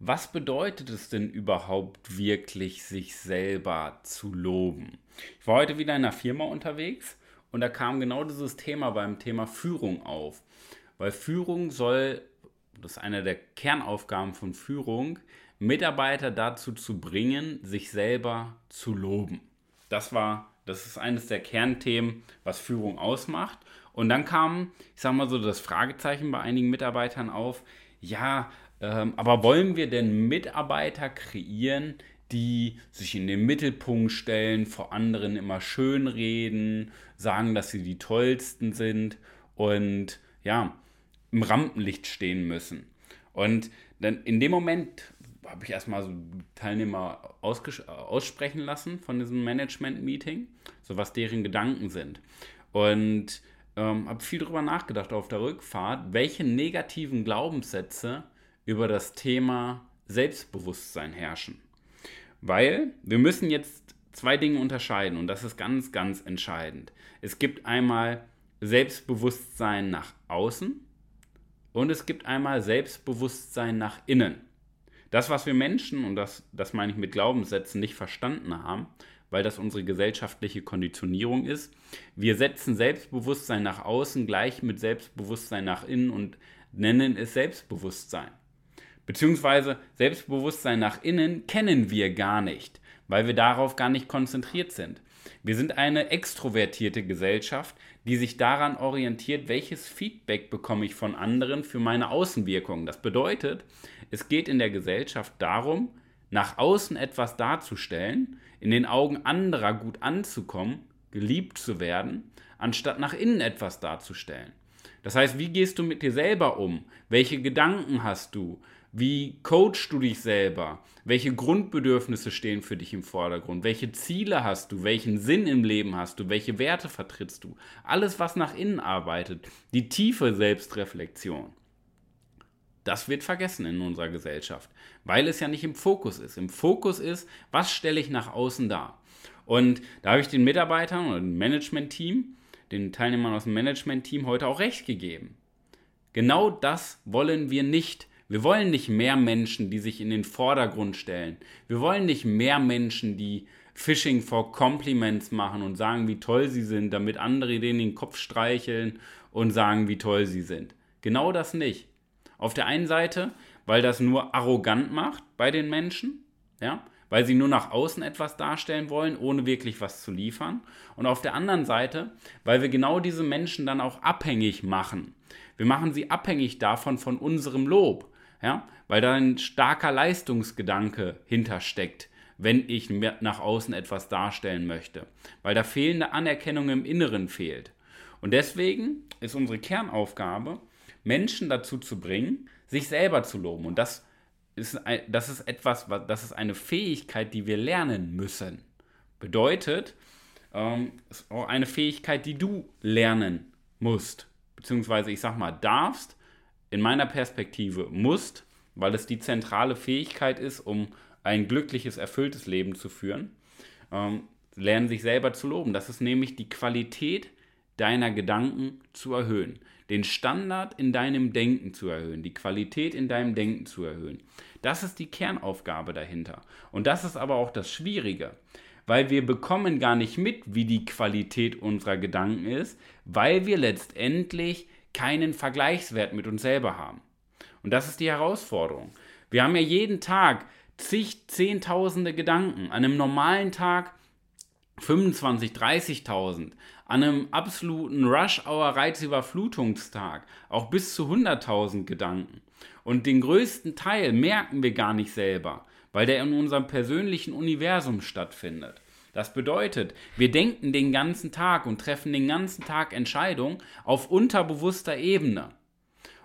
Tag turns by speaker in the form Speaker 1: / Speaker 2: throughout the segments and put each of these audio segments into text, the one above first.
Speaker 1: was bedeutet es denn überhaupt wirklich, sich selber zu loben? Ich war heute wieder in einer Firma unterwegs und da kam genau dieses Thema beim Thema Führung auf. Weil Führung soll, das ist eine der Kernaufgaben von Führung, Mitarbeiter dazu zu bringen, sich selber zu loben. Das war, das ist eines der Kernthemen, was Führung ausmacht. Und dann kam, ich sag mal so, das Fragezeichen bei einigen Mitarbeitern auf, ja, ähm, aber wollen wir denn Mitarbeiter kreieren, die sich in den Mittelpunkt stellen, vor anderen immer schön reden, sagen, dass sie die tollsten sind und ja, im Rampenlicht stehen müssen. Und dann in dem Moment habe ich erstmal so Teilnehmer aussprechen lassen von diesem Management-Meeting, so was deren Gedanken sind. Und ähm, habe viel darüber nachgedacht auf der Rückfahrt, welche negativen Glaubenssätze über das Thema Selbstbewusstsein herrschen. Weil wir müssen jetzt zwei Dinge unterscheiden und das ist ganz, ganz entscheidend. Es gibt einmal Selbstbewusstsein nach außen und es gibt einmal Selbstbewusstsein nach innen. Das, was wir Menschen, und das, das meine ich mit Glaubenssätzen, nicht verstanden haben, weil das unsere gesellschaftliche Konditionierung ist. Wir setzen Selbstbewusstsein nach außen gleich mit Selbstbewusstsein nach innen und nennen es Selbstbewusstsein. Beziehungsweise Selbstbewusstsein nach innen kennen wir gar nicht, weil wir darauf gar nicht konzentriert sind. Wir sind eine extrovertierte Gesellschaft, die sich daran orientiert, welches Feedback bekomme ich von anderen für meine Außenwirkung. Das bedeutet, es geht in der Gesellschaft darum, nach außen etwas darzustellen, in den Augen anderer gut anzukommen, geliebt zu werden, anstatt nach innen etwas darzustellen. Das heißt, wie gehst du mit dir selber um? Welche Gedanken hast du? Wie coachst du dich selber? Welche Grundbedürfnisse stehen für dich im Vordergrund? Welche Ziele hast du? Welchen Sinn im Leben hast du? Welche Werte vertrittst du? Alles, was nach innen arbeitet. Die tiefe Selbstreflexion. Das wird vergessen in unserer Gesellschaft, weil es ja nicht im Fokus ist. Im Fokus ist, was stelle ich nach außen dar? Und da habe ich den Mitarbeitern oder dem Management-Team, den Teilnehmern aus dem Management-Team heute auch recht gegeben. Genau das wollen wir nicht wir wollen nicht mehr Menschen, die sich in den Vordergrund stellen. Wir wollen nicht mehr Menschen, die Phishing for Compliments machen und sagen, wie toll sie sind, damit andere denen den Kopf streicheln und sagen, wie toll sie sind. Genau das nicht. Auf der einen Seite, weil das nur arrogant macht bei den Menschen, ja, weil sie nur nach außen etwas darstellen wollen, ohne wirklich was zu liefern. Und auf der anderen Seite, weil wir genau diese Menschen dann auch abhängig machen. Wir machen sie abhängig davon von unserem Lob ja, weil da ein starker Leistungsgedanke hintersteckt, wenn ich nach außen etwas darstellen möchte, weil da fehlende Anerkennung im Inneren fehlt. Und deswegen ist unsere Kernaufgabe, Menschen dazu zu bringen, sich selber zu loben. Und das ist, das ist etwas, das ist eine Fähigkeit, die wir lernen müssen. Bedeutet, ähm, ist auch eine Fähigkeit, die du lernen musst, beziehungsweise ich sag mal, darfst, in meiner Perspektive musst, weil es die zentrale Fähigkeit ist, um ein glückliches, erfülltes Leben zu führen, ähm, lernen sich selber zu loben. Das ist nämlich die Qualität deiner Gedanken zu erhöhen, den Standard in deinem Denken zu erhöhen, die Qualität in deinem Denken zu erhöhen. Das ist die Kernaufgabe dahinter. Und das ist aber auch das Schwierige, weil wir bekommen gar nicht mit, wie die Qualität unserer Gedanken ist, weil wir letztendlich keinen Vergleichswert mit uns selber haben. Und das ist die Herausforderung. Wir haben ja jeden Tag zig, zehntausende Gedanken. An einem normalen Tag 25, 30.000. An einem absoluten Rush-Hour-Reizüberflutungstag auch bis zu 100.000 Gedanken. Und den größten Teil merken wir gar nicht selber, weil der in unserem persönlichen Universum stattfindet. Das bedeutet, wir denken den ganzen Tag und treffen den ganzen Tag Entscheidungen auf unterbewusster Ebene.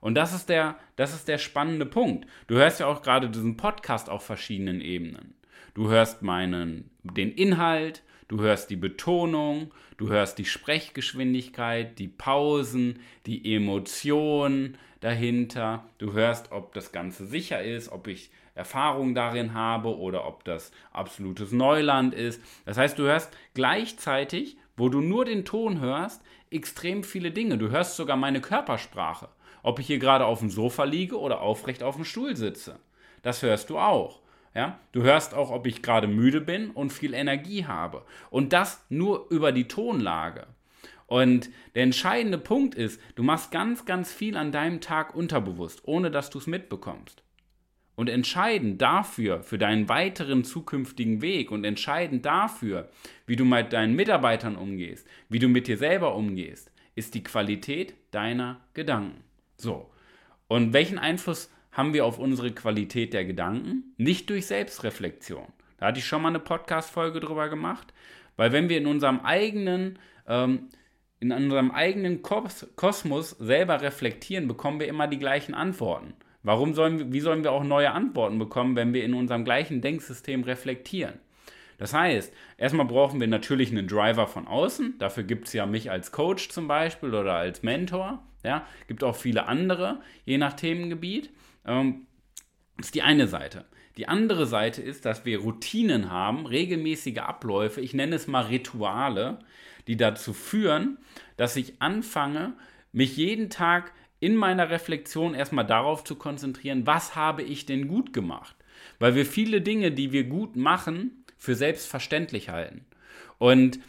Speaker 1: Und das ist der, das ist der spannende Punkt. Du hörst ja auch gerade diesen Podcast auf verschiedenen Ebenen. Du hörst meinen, den Inhalt, du hörst die Betonung, du hörst die Sprechgeschwindigkeit, die Pausen, die Emotionen dahinter. Du hörst, ob das Ganze sicher ist, ob ich Erfahrung darin habe oder ob das absolutes Neuland ist. Das heißt, du hörst gleichzeitig, wo du nur den Ton hörst, extrem viele Dinge. Du hörst sogar meine Körpersprache. Ob ich hier gerade auf dem Sofa liege oder aufrecht auf dem Stuhl sitze. Das hörst du auch. Ja? Du hörst auch, ob ich gerade müde bin und viel Energie habe. Und das nur über die Tonlage. Und der entscheidende Punkt ist, du machst ganz, ganz viel an deinem Tag unterbewusst, ohne dass du es mitbekommst. Und entscheidend dafür, für deinen weiteren zukünftigen Weg und entscheidend dafür, wie du mit deinen Mitarbeitern umgehst, wie du mit dir selber umgehst, ist die Qualität deiner Gedanken. So. Und welchen Einfluss haben wir auf unsere Qualität der Gedanken? Nicht durch Selbstreflexion. Da hatte ich schon mal eine Podcast-Folge drüber gemacht, weil wenn wir in unserem eigenen, ähm, in unserem eigenen Kosmos selber reflektieren, bekommen wir immer die gleichen Antworten. Warum sollen wie sollen wir auch neue Antworten bekommen, wenn wir in unserem gleichen Denksystem reflektieren? Das heißt, erstmal brauchen wir natürlich einen Driver von außen. Dafür gibt es ja mich als Coach zum Beispiel oder als Mentor. Ja, gibt auch viele andere, je nach Themengebiet. Ähm, das ist die eine Seite. Die andere Seite ist, dass wir Routinen haben, regelmäßige Abläufe, ich nenne es mal Rituale, die dazu führen, dass ich anfange, mich jeden Tag in meiner Reflexion erstmal darauf zu konzentrieren, was habe ich denn gut gemacht? Weil wir viele Dinge, die wir gut machen, für selbstverständlich halten. Und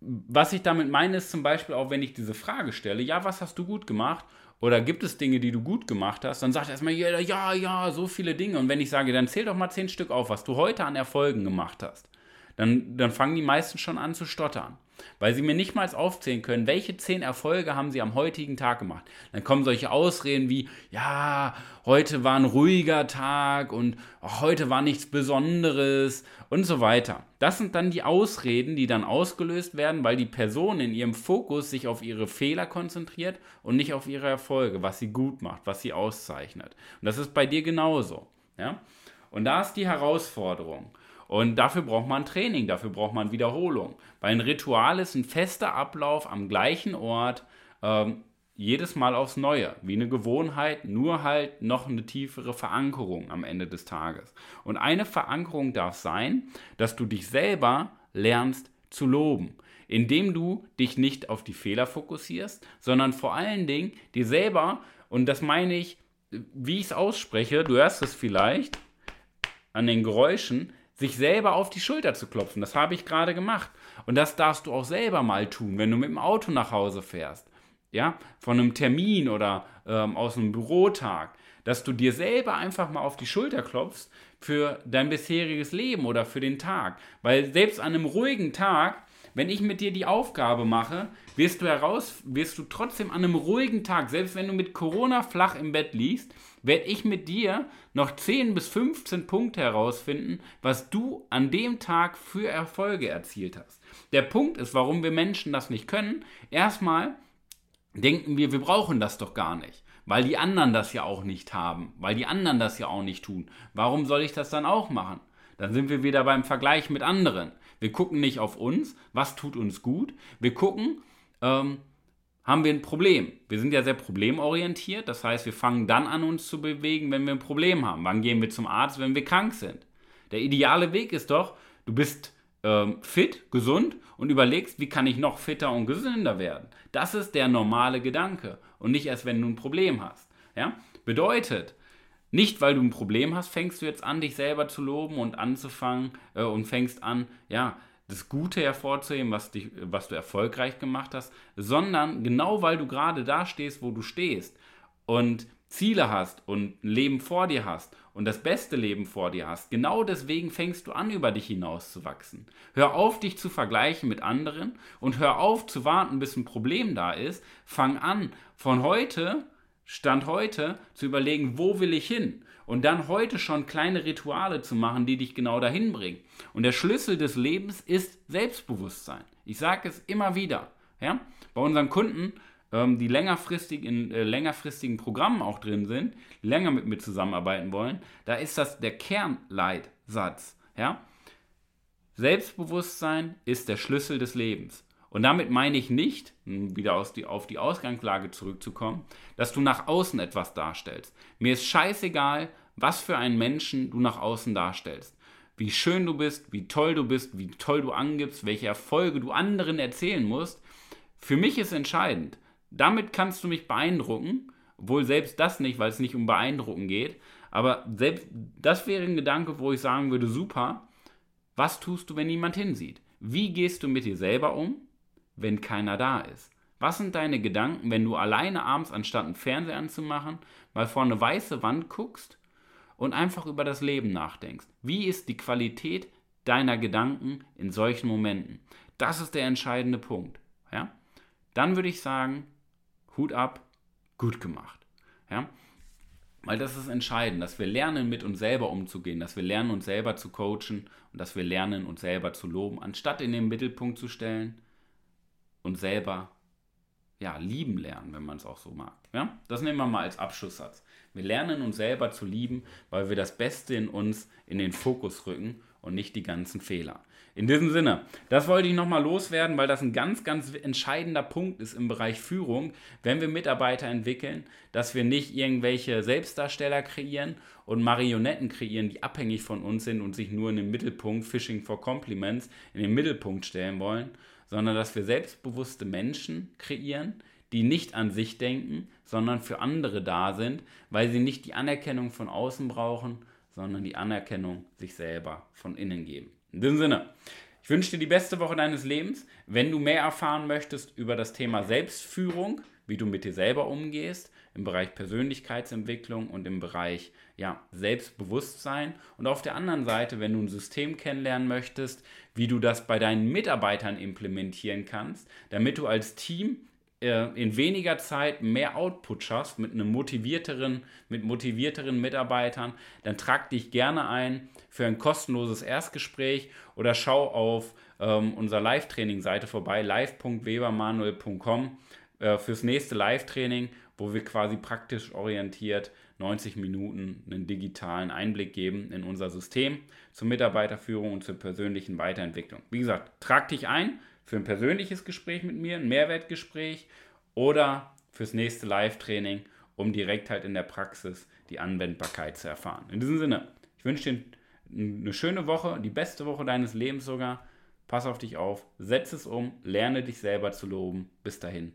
Speaker 1: was ich damit meine, ist zum Beispiel auch, wenn ich diese Frage stelle, ja, was hast du gut gemacht? Oder gibt es Dinge, die du gut gemacht hast? Dann sagt erstmal jeder, ja, ja, so viele Dinge. Und wenn ich sage, dann zähl doch mal zehn Stück auf, was du heute an Erfolgen gemacht hast, dann, dann fangen die meisten schon an zu stottern weil sie mir nicht mal aufzählen können, welche zehn Erfolge haben sie am heutigen Tag gemacht. Dann kommen solche Ausreden wie, ja, heute war ein ruhiger Tag und heute war nichts Besonderes und so weiter. Das sind dann die Ausreden, die dann ausgelöst werden, weil die Person in ihrem Fokus sich auf ihre Fehler konzentriert und nicht auf ihre Erfolge, was sie gut macht, was sie auszeichnet. Und das ist bei dir genauso. Ja? Und da ist die Herausforderung. Und dafür braucht man Training, dafür braucht man Wiederholung. Weil ein Ritual ist ein fester Ablauf am gleichen Ort, ähm, jedes Mal aufs Neue, wie eine Gewohnheit, nur halt noch eine tiefere Verankerung am Ende des Tages. Und eine Verankerung darf sein, dass du dich selber lernst zu loben, indem du dich nicht auf die Fehler fokussierst, sondern vor allen Dingen dir selber, und das meine ich, wie ich es ausspreche, du hörst es vielleicht an den Geräuschen, sich selber auf die Schulter zu klopfen. Das habe ich gerade gemacht. Und das darfst du auch selber mal tun, wenn du mit dem Auto nach Hause fährst. Ja, von einem Termin oder ähm, aus einem Bürotag, dass du dir selber einfach mal auf die Schulter klopfst für dein bisheriges Leben oder für den Tag. Weil selbst an einem ruhigen Tag, wenn ich mit dir die Aufgabe mache, wirst du heraus, wirst du trotzdem an einem ruhigen Tag, selbst wenn du mit Corona flach im Bett liegst, werde ich mit dir noch 10 bis 15 Punkte herausfinden, was du an dem Tag für Erfolge erzielt hast. Der Punkt ist, warum wir Menschen das nicht können. Erstmal denken wir, wir brauchen das doch gar nicht, weil die anderen das ja auch nicht haben, weil die anderen das ja auch nicht tun. Warum soll ich das dann auch machen? Dann sind wir wieder beim Vergleich mit anderen. Wir gucken nicht auf uns, was tut uns gut. Wir gucken, ähm, haben wir ein Problem. Wir sind ja sehr problemorientiert, das heißt, wir fangen dann an, uns zu bewegen, wenn wir ein Problem haben. Wann gehen wir zum Arzt, wenn wir krank sind? Der ideale Weg ist doch, du bist ähm, fit, gesund und überlegst, wie kann ich noch fitter und gesünder werden. Das ist der normale Gedanke und nicht erst, wenn du ein Problem hast. Ja? Bedeutet, nicht weil du ein Problem hast, fängst du jetzt an, dich selber zu loben und anzufangen äh, und fängst an, ja, das Gute hervorzuheben, was, dich, was du erfolgreich gemacht hast, sondern genau weil du gerade da stehst, wo du stehst und Ziele hast und ein Leben vor dir hast und das beste Leben vor dir hast, genau deswegen fängst du an, über dich hinaus zu wachsen. Hör auf, dich zu vergleichen mit anderen und hör auf zu warten, bis ein Problem da ist. Fang an, von heute, Stand heute, zu überlegen, wo will ich hin? und dann heute schon kleine Rituale zu machen, die dich genau dahin bringen. Und der Schlüssel des Lebens ist Selbstbewusstsein. Ich sage es immer wieder. Ja? Bei unseren Kunden, ähm, die längerfristig in äh, längerfristigen Programmen auch drin sind, länger mit mir zusammenarbeiten wollen, da ist das der Kernleitsatz. Ja? Selbstbewusstsein ist der Schlüssel des Lebens. Und damit meine ich nicht, wieder aus die, auf die Ausgangslage zurückzukommen, dass du nach außen etwas darstellst. Mir ist scheißegal, was für einen Menschen du nach außen darstellst. Wie schön du bist, wie toll du bist, wie toll du angibst, welche Erfolge du anderen erzählen musst. Für mich ist entscheidend. Damit kannst du mich beeindrucken, obwohl selbst das nicht, weil es nicht um Beeindrucken geht. Aber selbst das wäre ein Gedanke, wo ich sagen würde, super, was tust du, wenn niemand hinsieht? Wie gehst du mit dir selber um? Wenn keiner da ist? Was sind deine Gedanken, wenn du alleine abends, anstatt einen Fernseher anzumachen, mal vor eine weiße Wand guckst und einfach über das Leben nachdenkst? Wie ist die Qualität deiner Gedanken in solchen Momenten? Das ist der entscheidende Punkt. Ja? Dann würde ich sagen, Hut ab, gut gemacht. Ja? Weil das ist entscheidend, dass wir lernen, mit uns selber umzugehen, dass wir lernen, uns selber zu coachen und dass wir lernen, uns selber zu loben, anstatt in den Mittelpunkt zu stellen, und selber ja, lieben lernen, wenn man es auch so mag. Ja? Das nehmen wir mal als Abschlusssatz. Wir lernen uns selber zu lieben, weil wir das Beste in uns in den Fokus rücken und nicht die ganzen Fehler. In diesem Sinne, das wollte ich nochmal loswerden, weil das ein ganz, ganz entscheidender Punkt ist im Bereich Führung, wenn wir Mitarbeiter entwickeln, dass wir nicht irgendwelche Selbstdarsteller kreieren und Marionetten kreieren, die abhängig von uns sind und sich nur in den Mittelpunkt, Fishing for Compliments, in den Mittelpunkt stellen wollen, sondern dass wir selbstbewusste Menschen kreieren, die nicht an sich denken, sondern für andere da sind, weil sie nicht die Anerkennung von außen brauchen, sondern die Anerkennung sich selber von innen geben. In diesem Sinne, ich wünsche dir die beste Woche deines Lebens. Wenn du mehr erfahren möchtest über das Thema Selbstführung, wie du mit dir selber umgehst, im Bereich Persönlichkeitsentwicklung und im Bereich ja, Selbstbewusstsein. Und auf der anderen Seite, wenn du ein System kennenlernen möchtest, wie du das bei deinen Mitarbeitern implementieren kannst, damit du als Team äh, in weniger Zeit mehr Output schaffst mit einem motivierteren, mit motivierteren Mitarbeitern, dann trag dich gerne ein für ein kostenloses Erstgespräch oder schau auf ähm, unserer Live-Training-Seite vorbei, live.webermanuel.com äh, fürs nächste Live-Training, wo wir quasi praktisch orientiert 90 Minuten einen digitalen Einblick geben in unser System zur Mitarbeiterführung und zur persönlichen Weiterentwicklung. Wie gesagt, trag dich ein für ein persönliches Gespräch mit mir, ein Mehrwertgespräch oder fürs nächste Live-Training, um direkt halt in der Praxis die Anwendbarkeit zu erfahren. In diesem Sinne, ich wünsche dir eine schöne Woche, die beste Woche deines Lebens sogar. Pass auf dich auf, setz es um, lerne dich selber zu loben. Bis dahin,